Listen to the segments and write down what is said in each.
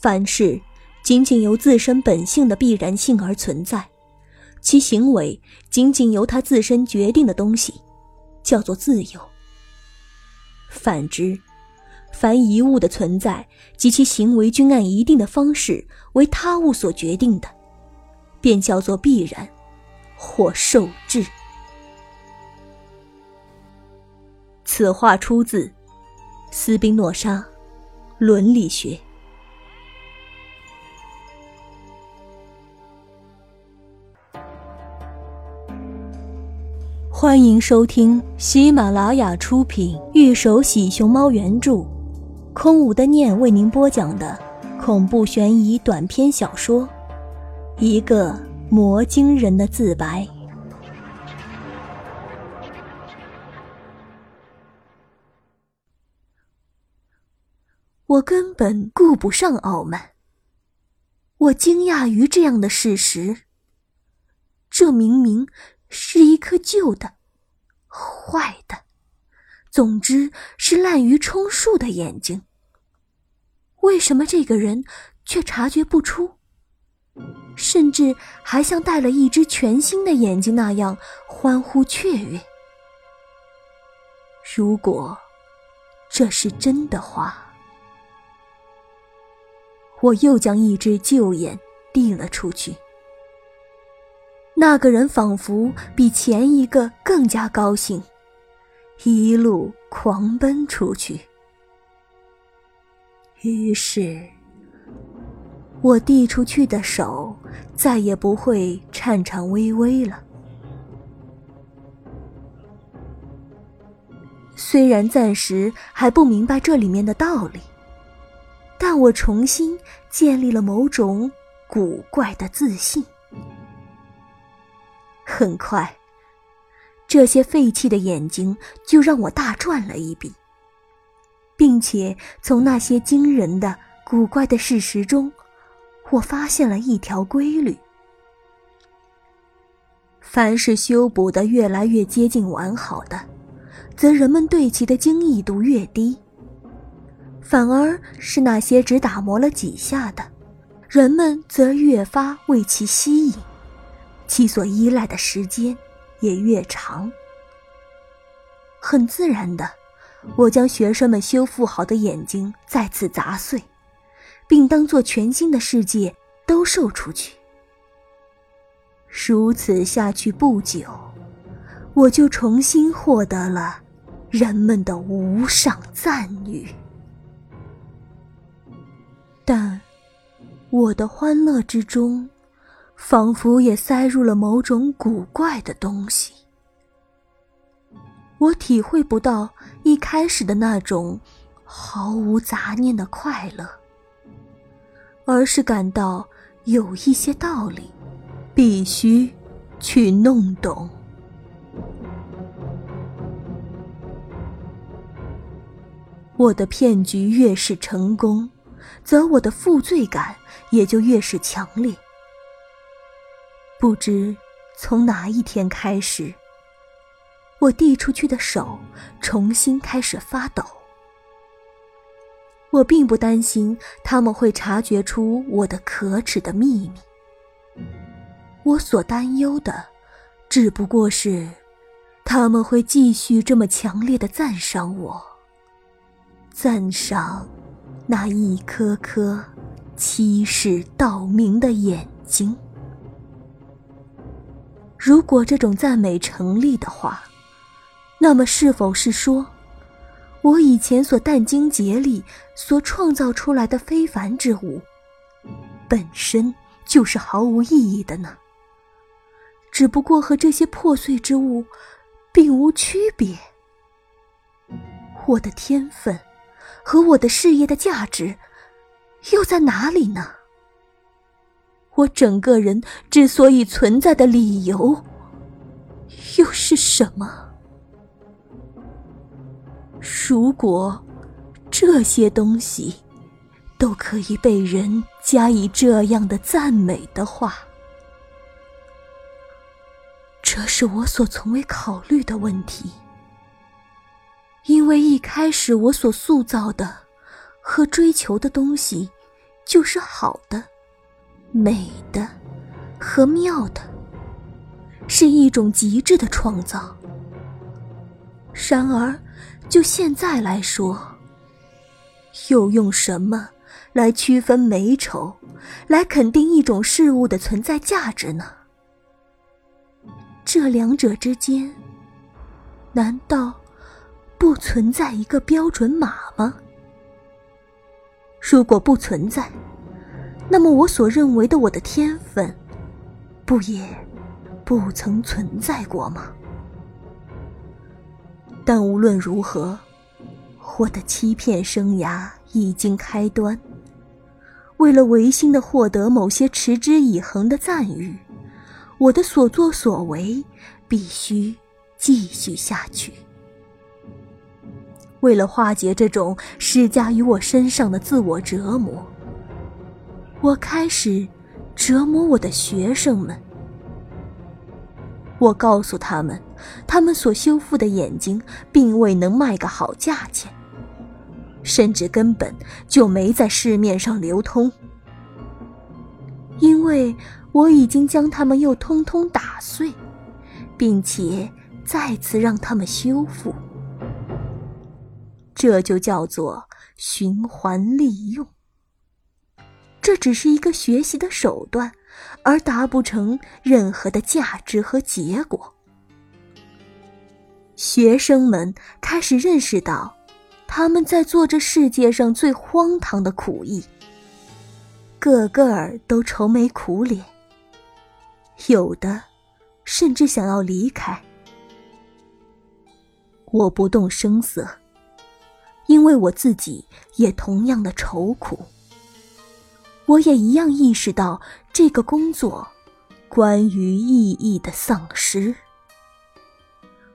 凡事仅仅由自身本性的必然性而存在，其行为仅仅由他自身决定的东西，叫做自由。反之，凡一物的存在及其行为均按一定的方式为他物所决定的，便叫做必然，或受制。此话出自斯宾诺莎《伦理学》。欢迎收听喜马拉雅出品、玉手洗熊猫原著、空无的念为您播讲的恐怖悬疑短篇小说《一个魔晶人的自白》。我根本顾不上傲慢，我惊讶于这样的事实。这明明……是一颗旧的、坏的，总之是滥竽充数的眼睛。为什么这个人却察觉不出，甚至还像戴了一只全新的眼睛那样欢呼雀跃？如果这是真的话，我又将一只旧眼递了出去。那个人仿佛比前一个更加高兴，一路狂奔出去。于是，我递出去的手再也不会颤颤巍巍了。虽然暂时还不明白这里面的道理，但我重新建立了某种古怪的自信。很快，这些废弃的眼睛就让我大赚了一笔，并且从那些惊人的、古怪的事实中，我发现了一条规律：凡是修补的越来越接近完好的，则人们对其的惊异度越低；反而是那些只打磨了几下的，人们则越发为其吸引。其所依赖的时间也越长。很自然的，我将学生们修复好的眼睛再次砸碎，并当做全新的世界兜售出去。如此下去不久，我就重新获得了人们的无上赞誉。但我的欢乐之中。仿佛也塞入了某种古怪的东西，我体会不到一开始的那种毫无杂念的快乐，而是感到有一些道理必须去弄懂。我的骗局越是成功，则我的负罪感也就越是强烈。不知从哪一天开始，我递出去的手重新开始发抖。我并不担心他们会察觉出我的可耻的秘密，我所担忧的只不过是他们会继续这么强烈的赞赏我，赞赏那一颗颗欺世盗名的眼睛。如果这种赞美成立的话，那么是否是说，我以前所殚精竭力所创造出来的非凡之物，本身就是毫无意义的呢？只不过和这些破碎之物并无区别。我的天分和我的事业的价值又在哪里呢？我整个人之所以存在的理由，又是什么？如果这些东西都可以被人加以这样的赞美的话，这是我所从未考虑的问题。因为一开始我所塑造的和追求的东西。就是好的、美的和妙的，是一种极致的创造。然而，就现在来说，又用什么来区分美丑，来肯定一种事物的存在价值呢？这两者之间，难道不存在一个标准码吗？如果不存在，那么我所认为的我的天分，不也不曾存在过吗？但无论如何，我的欺骗生涯已经开端。为了违心的获得某些持之以恒的赞誉。我的所作所为必须继续下去。为了化解这种施加于我身上的自我折磨，我开始折磨我的学生们。我告诉他们，他们所修复的眼睛并未能卖个好价钱，甚至根本就没在市面上流通，因为。我已经将它们又通通打碎，并且再次让他们修复。这就叫做循环利用。这只是一个学习的手段，而达不成任何的价值和结果。学生们开始认识到，他们在做这世界上最荒唐的苦役，个个儿都愁眉苦脸。有的，甚至想要离开。我不动声色，因为我自己也同样的愁苦。我也一样意识到这个工作关于意义的丧失。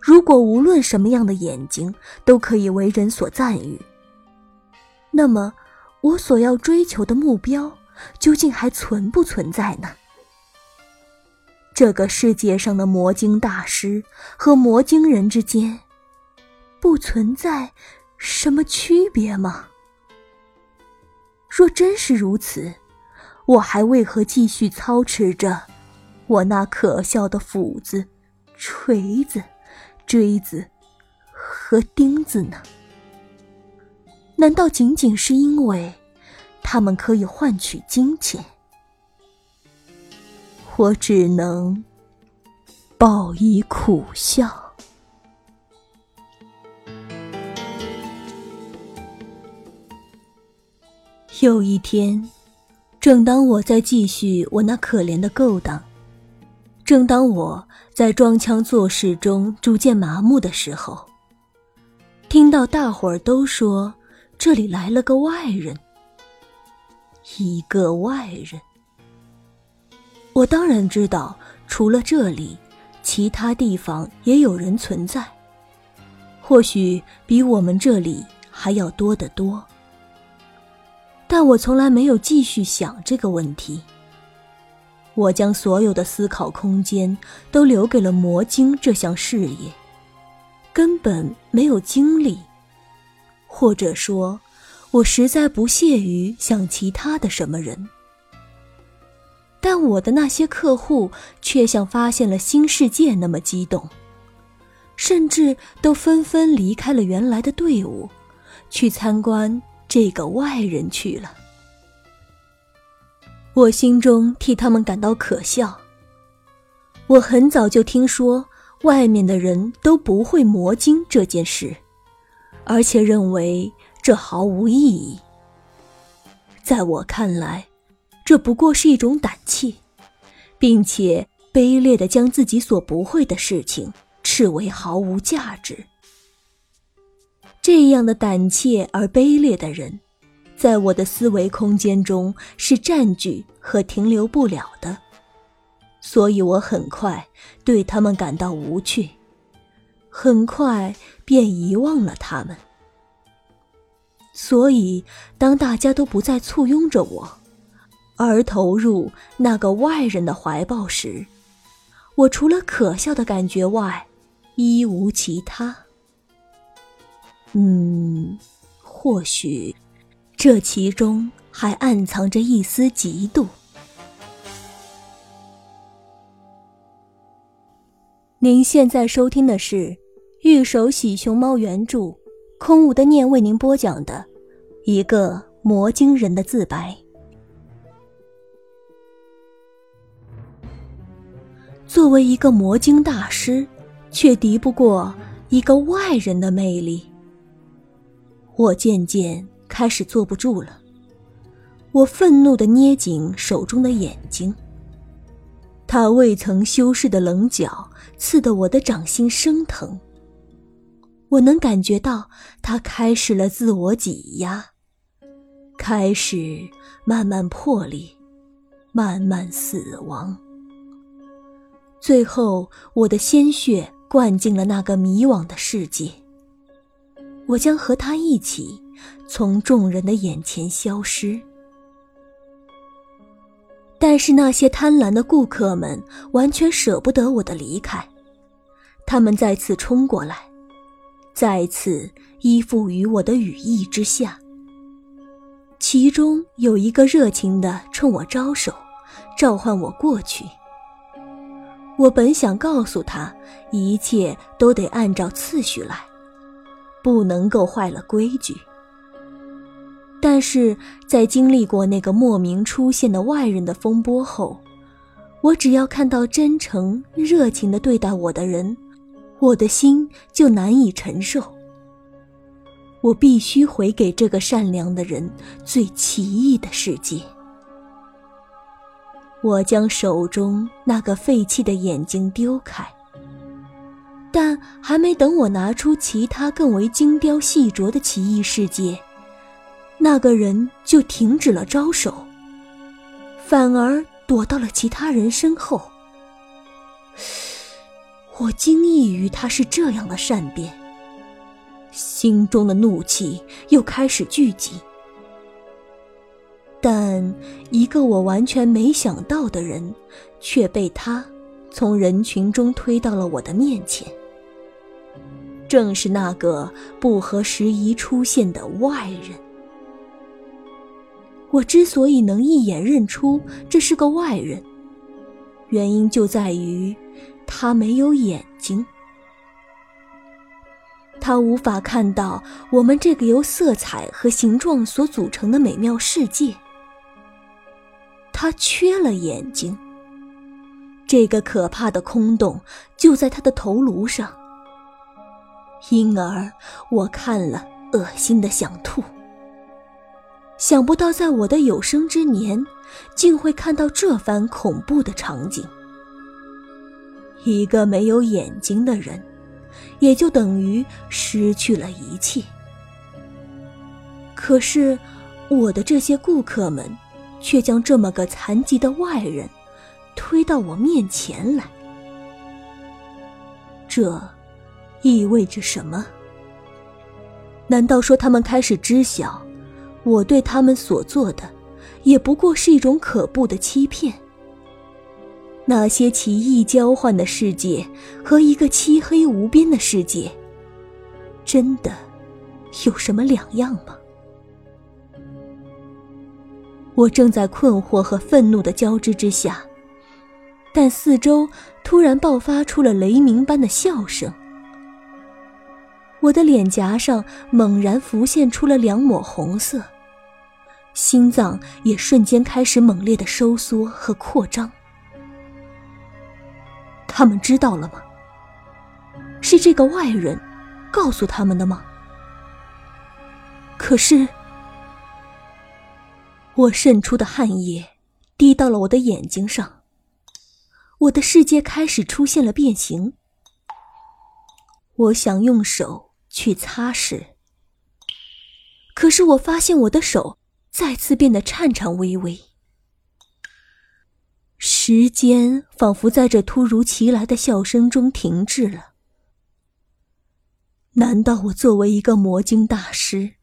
如果无论什么样的眼睛都可以为人所赞誉，那么我所要追求的目标究竟还存不存在呢？这个世界上的魔晶大师和魔晶人之间，不存在什么区别吗？若真是如此，我还为何继续操持着我那可笑的斧子、锤子、锥子和钉子呢？难道仅仅是因为它们可以换取金钱？我只能报以苦笑。有一天，正当我在继续我那可怜的勾当，正当我在装腔作势中逐渐麻木的时候，听到大伙儿都说这里来了个外人，一个外人。我当然知道，除了这里，其他地方也有人存在，或许比我们这里还要多得多。但我从来没有继续想这个问题。我将所有的思考空间都留给了魔晶这项事业，根本没有精力，或者说，我实在不屑于想其他的什么人。但我的那些客户却像发现了新世界那么激动，甚至都纷纷离开了原来的队伍，去参观这个外人去了。我心中替他们感到可笑。我很早就听说外面的人都不会魔晶这件事，而且认为这毫无意义。在我看来。这不过是一种胆怯，并且卑劣的将自己所不会的事情视为毫无价值。这样的胆怯而卑劣的人，在我的思维空间中是占据和停留不了的，所以我很快对他们感到无趣，很快便遗忘了他们。所以，当大家都不再簇拥着我。而投入那个外人的怀抱时，我除了可笑的感觉外，一无其他。嗯，或许这其中还暗藏着一丝嫉妒。您现在收听的是《玉手洗熊猫》原著，空无的念为您播讲的一个魔晶人的自白。作为一个魔晶大师，却敌不过一个外人的魅力。我渐渐开始坐不住了。我愤怒的捏紧手中的眼睛。他未曾修饰的棱角刺得我的掌心生疼。我能感觉到他开始了自我挤压，开始慢慢破裂，慢慢死亡。最后，我的鲜血灌进了那个迷惘的世界。我将和他一起从众人的眼前消失。但是那些贪婪的顾客们完全舍不得我的离开，他们再次冲过来，再次依附于我的羽翼之下。其中有一个热情的冲我招手，召唤我过去。我本想告诉他，一切都得按照次序来，不能够坏了规矩。但是在经历过那个莫名出现的外人的风波后，我只要看到真诚、热情的对待我的人，我的心就难以承受。我必须回给这个善良的人最奇异的世界。我将手中那个废弃的眼睛丢开，但还没等我拿出其他更为精雕细琢的奇异世界。那个人就停止了招手，反而躲到了其他人身后。我惊异于他是这样的善变，心中的怒气又开始聚集。但一个我完全没想到的人，却被他从人群中推到了我的面前。正是那个不合时宜出现的外人。我之所以能一眼认出这是个外人，原因就在于他没有眼睛，他无法看到我们这个由色彩和形状所组成的美妙世界。他缺了眼睛，这个可怕的空洞就在他的头颅上，因而我看了，恶心的想吐。想不到，在我的有生之年，竟会看到这番恐怖的场景。一个没有眼睛的人，也就等于失去了一切。可是，我的这些顾客们，却将这么个残疾的外人，推到我面前来。这，意味着什么？难道说他们开始知晓？我对他们所做的，也不过是一种可怖的欺骗。那些奇异交换的世界和一个漆黑无边的世界，真的有什么两样吗？我正在困惑和愤怒的交织之下，但四周突然爆发出了雷鸣般的笑声。我的脸颊上猛然浮现出了两抹红色。心脏也瞬间开始猛烈的收缩和扩张。他们知道了吗？是这个外人告诉他们的吗？可是，我渗出的汗液滴到了我的眼睛上，我的世界开始出现了变形。我想用手去擦拭，可是我发现我的手。再次变得颤颤巍巍，时间仿佛在这突如其来的笑声中停滞了。难道我作为一个魔晶大师，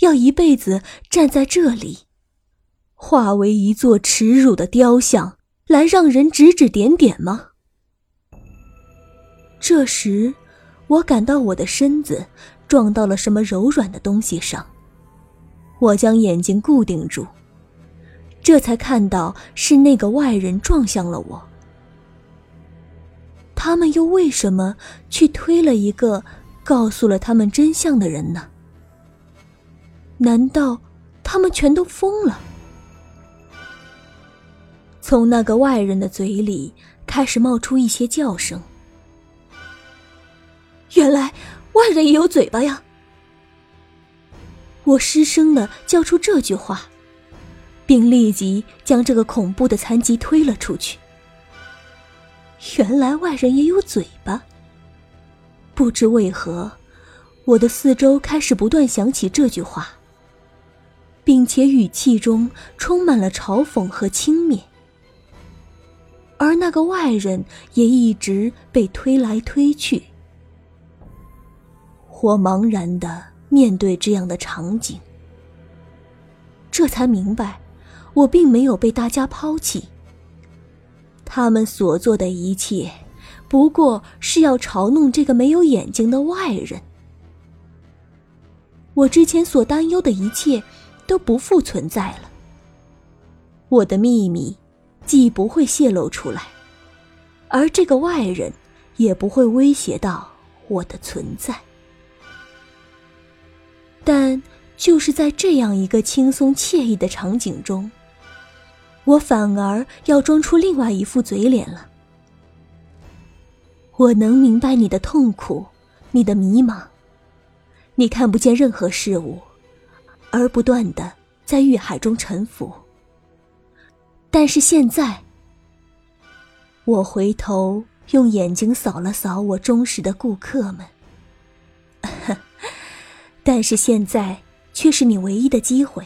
要一辈子站在这里，化为一座耻辱的雕像，来让人指指点点吗？这时，我感到我的身子撞到了什么柔软的东西上。我将眼睛固定住，这才看到是那个外人撞向了我。他们又为什么去推了一个告诉了他们真相的人呢？难道他们全都疯了？从那个外人的嘴里开始冒出一些叫声。原来外人也有嘴巴呀！我失声的叫出这句话，并立即将这个恐怖的残疾推了出去。原来外人也有嘴巴。不知为何，我的四周开始不断响起这句话，并且语气中充满了嘲讽和轻蔑。而那个外人也一直被推来推去。我茫然的面对这样的场景，这才明白，我并没有被大家抛弃。他们所做的一切，不过是要嘲弄这个没有眼睛的外人。我之前所担忧的一切，都不复存在了。我的秘密，既不会泄露出来，而这个外人，也不会威胁到我的存在。但就是在这样一个轻松惬意的场景中，我反而要装出另外一副嘴脸了。我能明白你的痛苦，你的迷茫，你看不见任何事物，而不断的在欲海中沉浮。但是现在，我回头用眼睛扫了扫我忠实的顾客们。但是现在却是你唯一的机会。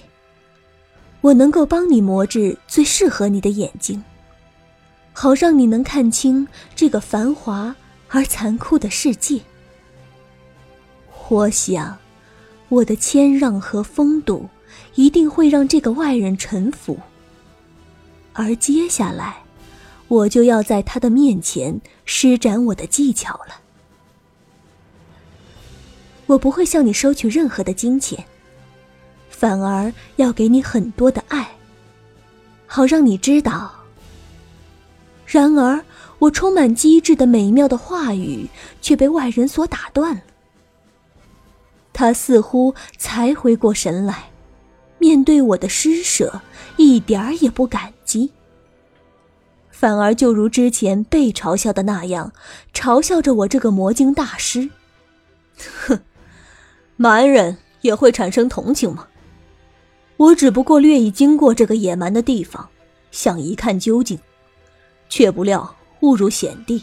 我能够帮你磨制最适合你的眼睛，好让你能看清这个繁华而残酷的世界。我想，我的谦让和风度一定会让这个外人臣服。而接下来，我就要在他的面前施展我的技巧了。我不会向你收取任何的金钱，反而要给你很多的爱，好让你知道。然而，我充满机智的美妙的话语却被外人所打断了。他似乎才回过神来，面对我的施舍，一点儿也不感激，反而就如之前被嘲笑的那样，嘲笑着我这个魔镜大师。哼！蛮人也会产生同情吗？我只不过略一经过这个野蛮的地方，想一看究竟，却不料误入险地，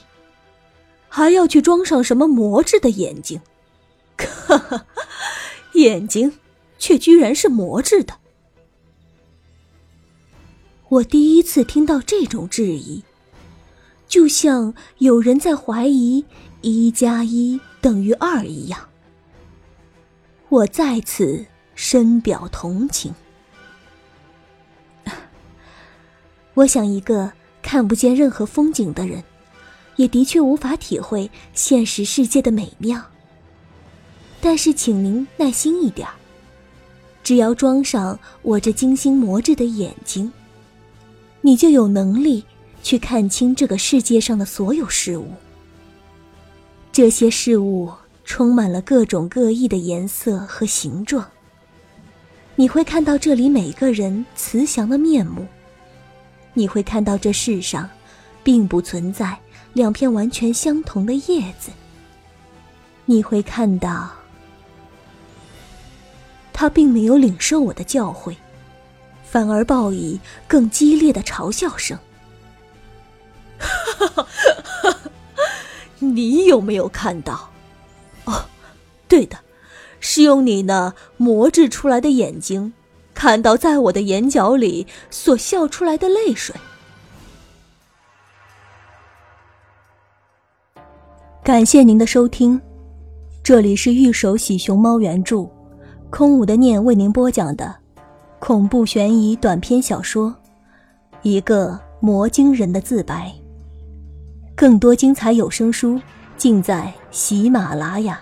还要去装上什么魔质的眼睛？哈哈，眼睛却居然是魔质的！我第一次听到这种质疑，就像有人在怀疑一加一等于二一样。我再次深表同情。我想，一个看不见任何风景的人，也的确无法体会现实世界的美妙。但是，请您耐心一点只要装上我这精心磨制的眼睛，你就有能力去看清这个世界上的所有事物。这些事物。充满了各种各异的颜色和形状。你会看到这里每个人慈祥的面目。你会看到这世上，并不存在两片完全相同的叶子。你会看到，他并没有领受我的教诲，反而报以更激烈的嘲笑声。你有没有看到？对的，是用你那磨制出来的眼睛，看到在我的眼角里所笑出来的泪水。感谢您的收听，这里是玉手洗熊猫原著，空无的念为您播讲的恐怖悬疑短篇小说《一个魔晶人的自白》。更多精彩有声书。尽在喜马拉雅。